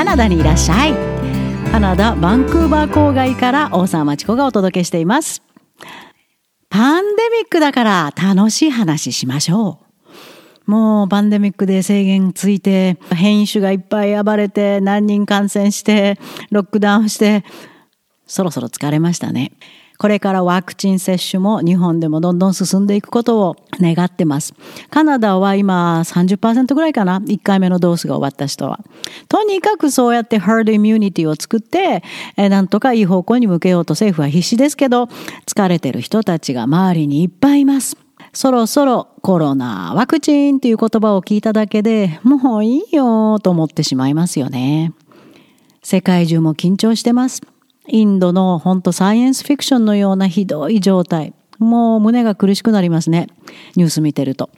カナダにいらっしゃい。カナダバンクーバー郊外から大沢町子がお届けしています。パンデミックだから楽しい話しましょう。もうパンデミックで制限ついて変異種がいっぱい暴れて何人感染してロックダウンしてそろそろ疲れましたね。これからワクチン接種も日本でもどんどん進んでいくことを願ってます。カナダは今30%ぐらいかな ?1 回目のドースが終わった人は。とにかくそうやってハードイミュニティを作って、なんとかいい方向に向けようと政府は必死ですけど、疲れてる人たちが周りにいっぱいいます。そろそろコロナ、ワクチンっていう言葉を聞いただけでもういいよと思ってしまいますよね。世界中も緊張してます。インドの本当サイエンスフィクションのようなひどい状態。もう胸が苦しくなりますね。ニュース見てると。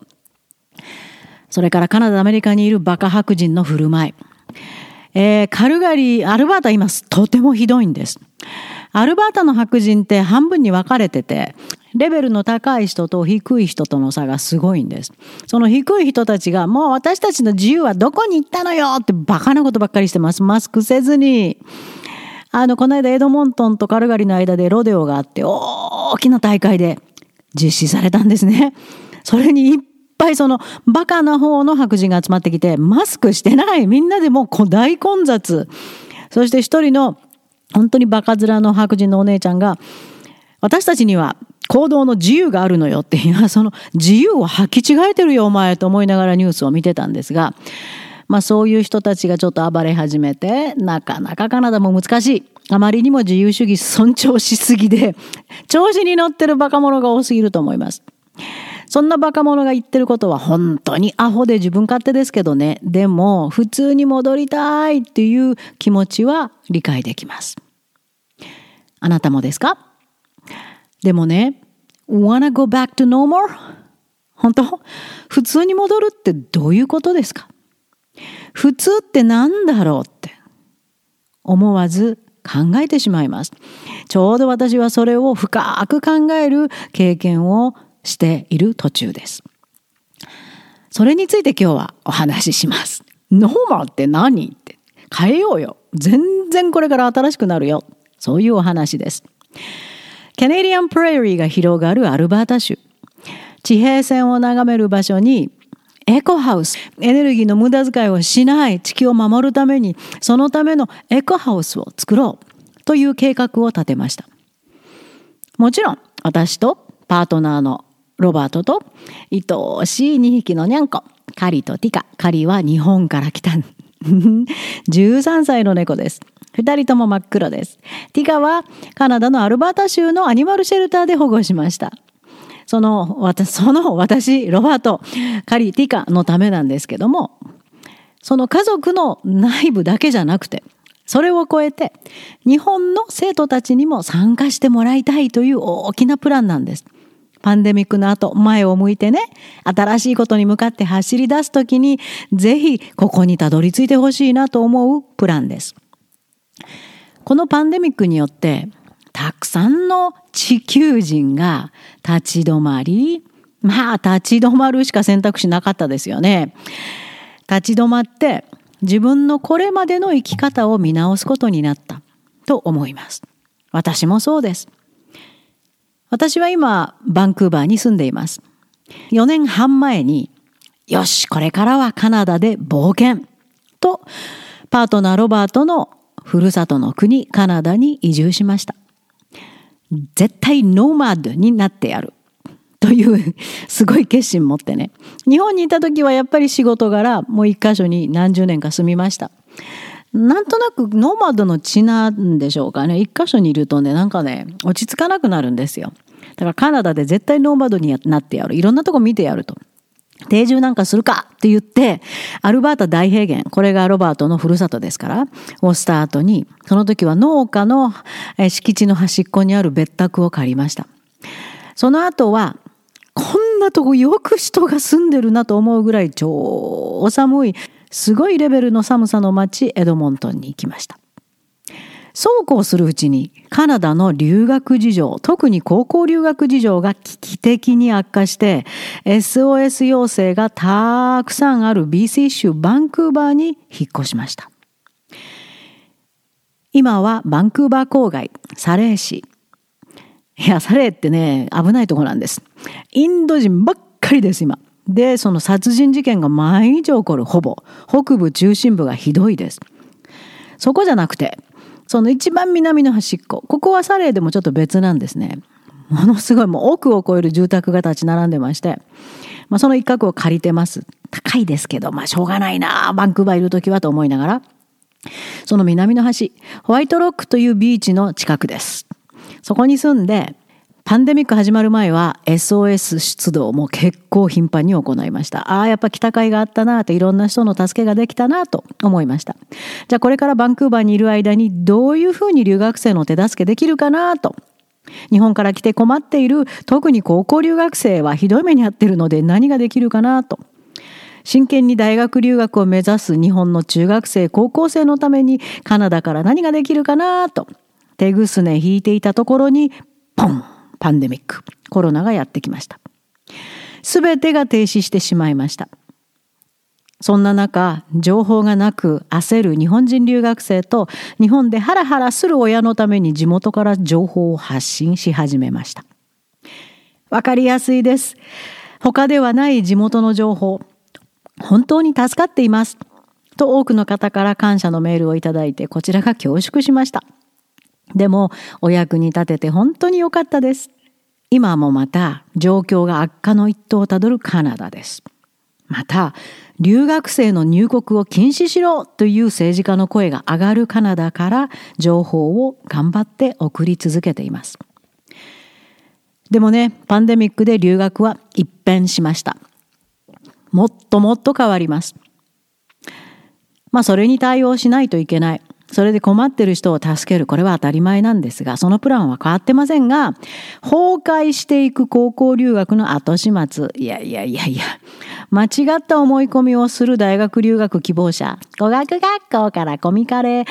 それからカナダ、アメリカにいるバカ白人の振る舞い。えー、カルガリー、アルバータ今とてもひどいんです。アルバータの白人って半分に分かれてて、レベルの高い人と低い人との差がすごいんです。その低い人たちが、もう私たちの自由はどこに行ったのよってバカなことばっかりしてます。マスクせずに。あの、この間エドモントンとカルガリの間でロデオがあって、大きな大会で実施されたんですね。それにいっぱいそのバカな方の白人が集まってきて、マスクしてない。みんなでもう大混雑。そして一人の本当にバカ面の白人のお姉ちゃんが、私たちには行動の自由があるのよっていう、その自由を履き違えてるよお前と思いながらニュースを見てたんですが、まあそういう人たちがちょっと暴れ始めて、なかなかカナダも難しい。あまりにも自由主義尊重しすぎで、調子に乗ってるバカ者が多すぎると思います。そんなバカ者が言ってることは本当にアホで自分勝手ですけどね。でも、普通に戻りたいっていう気持ちは理解できます。あなたもですか？でもね、wanna go back to normal? 本当？普通に戻るってどういうことですか？普通って何だろうって思わず考えてしまいます。ちょうど私はそれを深く考える経験をしている途中です。それについて今日はお話しします。ノーマルって何って変えようよ。全然これから新しくなるよ。そういうお話です。ケネディアンプレーリーが広がるアルバータ州。地平線を眺める場所にエコハウス。エネルギーの無駄遣いをしない地球を守るために、そのためのエコハウスを作ろうという計画を立てました。もちろん、私とパートナーのロバートと、愛おしい2匹のニャンコ、カリとティカ。カリは日本から来た。13歳の猫です。二人とも真っ黒です。ティカはカナダのアルバータ州のアニマルシェルターで保護しました。その、私、その私、ロバート、カリ、ティカのためなんですけども、その家族の内部だけじゃなくて、それを超えて、日本の生徒たちにも参加してもらいたいという大きなプランなんです。パンデミックの後、前を向いてね、新しいことに向かって走り出すときに、ぜひここにたどり着いてほしいなと思うプランです。このパンデミックによって、たくさんの地球人が立ち止まり、まあ立ち止まるしか選択肢なかったですよね。立ち止まって自分のこれまでの生き方を見直すことになったと思います。私もそうです。私は今バンクーバーに住んでいます。4年半前によし、これからはカナダで冒険とパートナーロバートのふるさとの国カナダに移住しました。絶対ノーマードになってやる。というすごい決心持ってね。日本にいた時はやっぱり仕事柄もう一箇所に何十年か住みました。なんとなくノーマドの血なんでしょうかね。一箇所にいるとね、なんかね、落ち着かなくなるんですよ。だからカナダで絶対ノーマドになってやる。いろんなとこ見てやると。定住なんかするかって言って、アルバータ大平原、これがロバートのふるさとですから、をスタートに、その時は農家の敷地の端っこにある別宅を借りました。その後は、こんなとこよく人が住んでるなと思うぐらい超寒い、すごいレベルの寒さの町エドモントンに行きました。そうこうするうちにカナダの留学事情、特に高校留学事情が危機的に悪化して SOS 要請がたくさんある BC 州バンクーバーに引っ越しました。今はバンクーバー郊外、サレー市。いや、サレーってね、危ないとこなんです。インド人ばっかりです、今。で、その殺人事件が毎日起こる、ほぼ。北部中心部がひどいです。そこじゃなくて、その一番南の端っこ。ここはサレーでもちょっと別なんですね。ものすごいもう奥を超える住宅が立ち並んでまして、まあ、その一角を借りてます。高いですけど、まあしょうがないなバンクーバーいる時はと思いながら、その南の端、ホワイトロックというビーチの近くです。そこに住んで、パンデミック始まる前は SOS 出動も結構頻繁に行いました。ああ、やっぱ来た甲斐があったなといろんな人の助けができたなと思いました。じゃあこれからバンクーバーにいる間にどういうふうに留学生の手助けできるかなと。日本から来て困っている特に高校留学生はひどい目に遭ってるので何ができるかなと。真剣に大学留学を目指す日本の中学生高校生のためにカナダから何ができるかなと手ぐすね引いていたところにポンパンデミック、コロナがやってきました。すべてが停止してしまいました。そんな中、情報がなく焦る日本人留学生と日本でハラハラする親のために地元から情報を発信し始めました。わかりやすいです。他ではない地元の情報、本当に助かっています。と多くの方から感謝のメールをいただいてこちらが恐縮しました。でもお役に立てて本当に良かったです。今もまた状況が悪化の一途をたどるカナダです。また留学生の入国を禁止しろという政治家の声が上がるカナダから情報を頑張って送り続けています。でもね、パンデミックで留学は一変しました。もっともっと変わります。まあそれに対応しないといけない。それで困ってる人を助ける。これは当たり前なんですが、そのプランは変わってませんが、崩壊していく高校留学の後始末。いやいやいやいや、間違った思い込みをする大学留学希望者、語学学校からコミカレ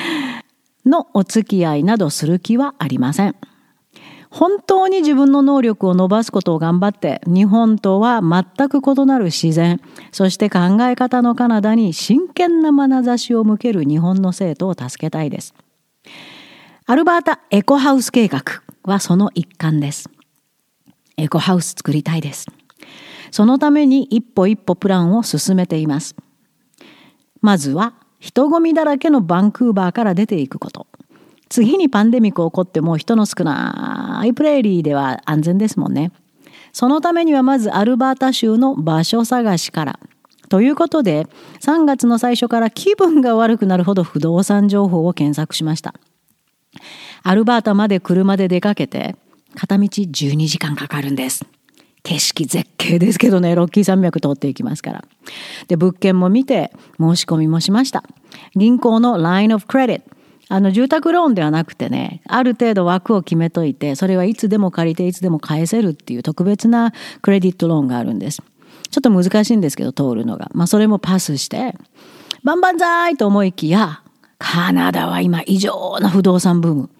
のお付き合いなどする気はありません。本当に自分の能力を伸ばすことを頑張って日本とは全く異なる自然そして考え方のカナダに真剣な眼差しを向ける日本の生徒を助けたいです。アルバータエコハウス計画はその一環です。エコハウス作りたいです。そのために一歩一歩プランを進めています。まずは人混みだらけのバンクーバーから出ていくこと。次にパンデミック起こっても人の少ないプレーリーでは安全ですもんね。そのためにはまずアルバータ州の場所探しから。ということで3月の最初から気分が悪くなるほど不動産情報を検索しました。アルバータまで車で出かけて片道12時間かかるんです。景色絶景ですけどね、ロッキー山脈通っていきますから。で、物件も見て申し込みもしました。銀行の Line of Credit あの住宅ローンではなくてねある程度枠を決めといてそれはいつでも借りていつでも返せるっていう特別なクレディットローンがあるんです。ちょっと難しいんですけど通るのが。まあそれもパスして万々歳と思いきやカナダは今異常な不動産ブーム。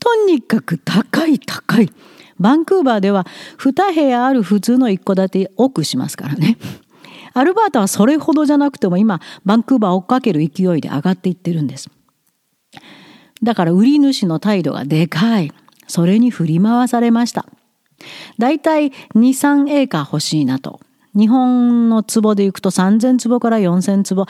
とにかく高い高い。バンクーバーでは2部屋ある普通の一戸建て奥しますからね。アルバータはそれほどじゃなくても今バンクーバー追っかける勢いで上がっていってるんです。だから売り主の態度がでかい。それに振り回されました。だいたい2、3エーカー欲しいなと。日本の壺で行くと3000坪から4000坪。へ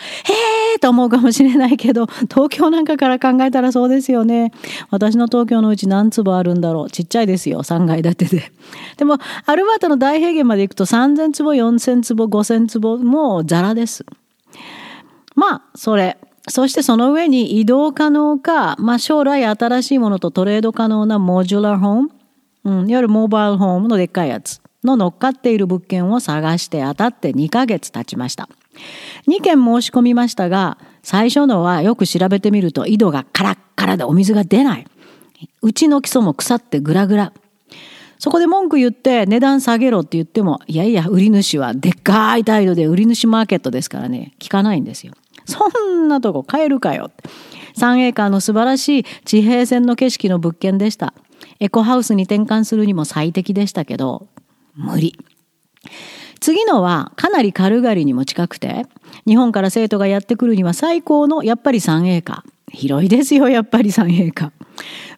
えと思うかもしれないけど、東京なんかから考えたらそうですよね。私の東京のうち何坪あるんだろう。ちっちゃいですよ。3階建てで。でも、アルバートの大平原まで行くと3000坪、4000坪、5000坪、もうザラです。まあ、それ。そしてその上に移動可能か、まあ、将来新しいものとトレード可能なモジュラーホーム、うん、いわゆるモバイルホームのでっかいやつの乗っかっている物件を探して当たって2ヶ月経ちました。2件申し込みましたが、最初のはよく調べてみると井戸がカラッカラでお水が出ない。うちの基礎も腐ってグラグラ。そこで文句言って値段下げろって言っても、いやいや、売り主はでっかい態度で売り主マーケットですからね、聞かないんですよ。そんなとこ買えるかよ。3エーカーの素晴らしい地平線の景色の物件でした。エコハウスに転換するにも最適でしたけど、無理。次のはかなり軽々にも近くて日本から生徒がやってくるには最高のやっぱり3エーカー広いですよやっぱり3エーカー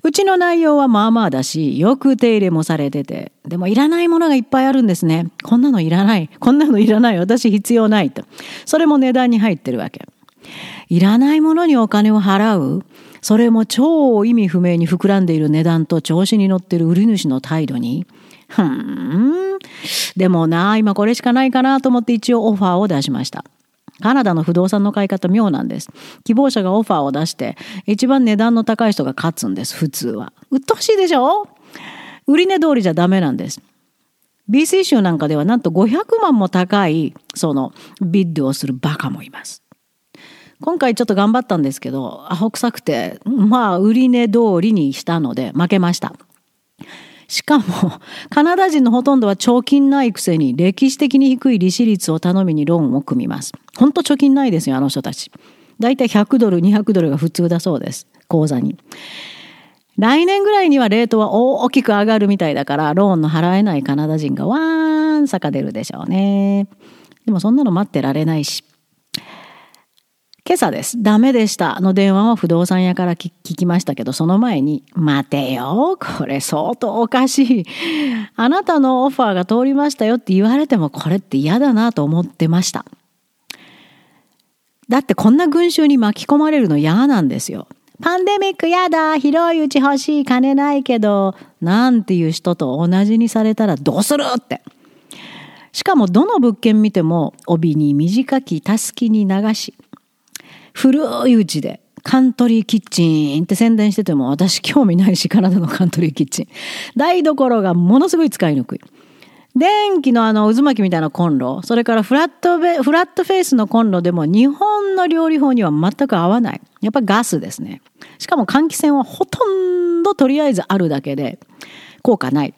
うちの内容はまあまあだしよく手入れもされててでもいらないものがいっぱいあるんですね。こんなのいらない。こんなのいらない。私必要ないと。それも値段に入ってるわけ。いらないものにお金を払うそれも超意味不明に膨らんでいる値段と調子に乗ってる売り主の態度にふんでもな今これしかないかなと思って一応オファーを出しましたカナダの不動産の買い方妙なんです。希望者がオファーを出して、一番値段の高い人が勝つんです、普通は。鬱陶しいでしょ？売値通りじゃダメなんです。BC 州なんかではなんと500万も高い、その、ビッドをするバカもいます。今回ちょっと頑張ったんですけど、アホ臭くて、まあ、売値通りにしたので負けました。しかも、カナダ人のほとんどは貯金ないくせに歴史的に低い利子率を頼みにローンを組みます。ほんと貯金ないですよ、あの人たち。だいたい100ドル、200ドルが普通だそうです。口座に。来年ぐらいにはレートは大きく上がるみたいだから、ローンの払えないカナダ人がわーんさか出るでしょうね。でもそんなの待ってられないし。今朝です。ダメでした。の電話を不動産屋から聞きましたけど、その前に、待てよ。これ相当おかしい。あなたのオファーが通りましたよって言われても、これって嫌だなと思ってました。だってこんな群衆に巻き込まれるの嫌なんですよ。パンデミックやだ広いうち欲しい金ないけどなんていう人と同じにされたらどうするってしかもどの物件見ても帯に短きたすきに流し古いうちでカントリーキッチンって宣伝してても私興味ないしカナダのカントリーキッチン台所がものすごい使いにくい。電気のあの渦巻きみたいなコンロそれからフラットベフラットフェイスのコンロでも日本の料理法には全く合わない。やっぱガスですね。しかも換気扇はほとんどとりあえずあるだけで効果ない。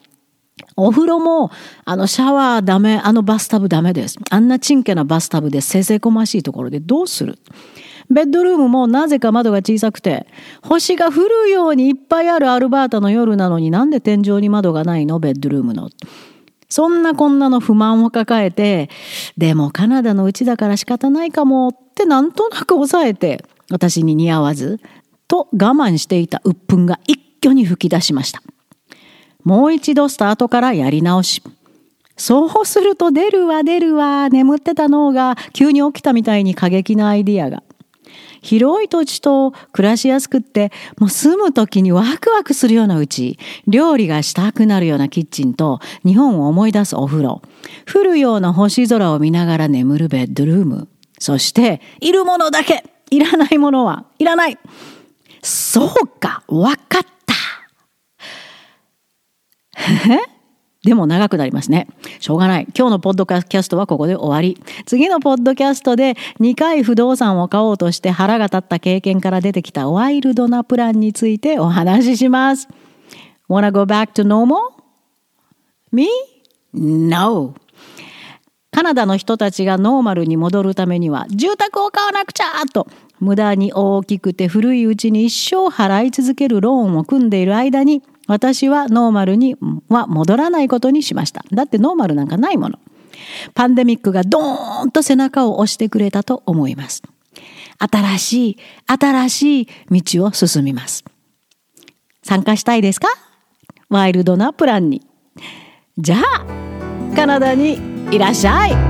お風呂も、あの、シャワーダメ、あのバスタブダメです。あんなちんけなバスタブでせせこましいところでどうする？ベッドルームもなぜか窓が小さくて、星が降るようにいっぱいあるアルバータの夜なのになんで天井に窓がないの？ベッドルームの。そんなこんなの不満を抱えて、でもカナダのうちだから仕方ないかもってなんとなく抑えて、私に似合わず、と我慢していた鬱憤が一挙に吹き出しました。もう一度スタートからやり直し。そうすると出るわ出るわ、眠ってた脳が急に起きたみたいに過激なアイディアが。広い土地と暮らしやすくって、もう住む時にワクワクするようなうち、料理がしたくなるようなキッチンと、日本を思い出すお風呂、降るような星空を見ながら眠るベッドルーム、そして、いるものだけ。いらないものは。いらない。そうか。わかった。でも長くなりますね。しょうがない。今日のポッドキャストはここで終わり。次のポッドキャストで2回不動産を買おうとして腹が立った経験から出てきたワイルドなプランについてお話しします。Wanna go back to normal?Me? No. カナダの人たちがノーマルに戻るためには住宅を買わなくちゃと無駄に大きくて古いうちに一生払い続けるローンを組んでいる間に私はノーマルには戻らないことにしました。だってノーマルなんかないもの。パンデミックがドーンと背中を押してくれたと思います。新しい、新しい道を進みます。参加したいですか？ワイルドなプランに。じゃあ、カナダにいらっしゃい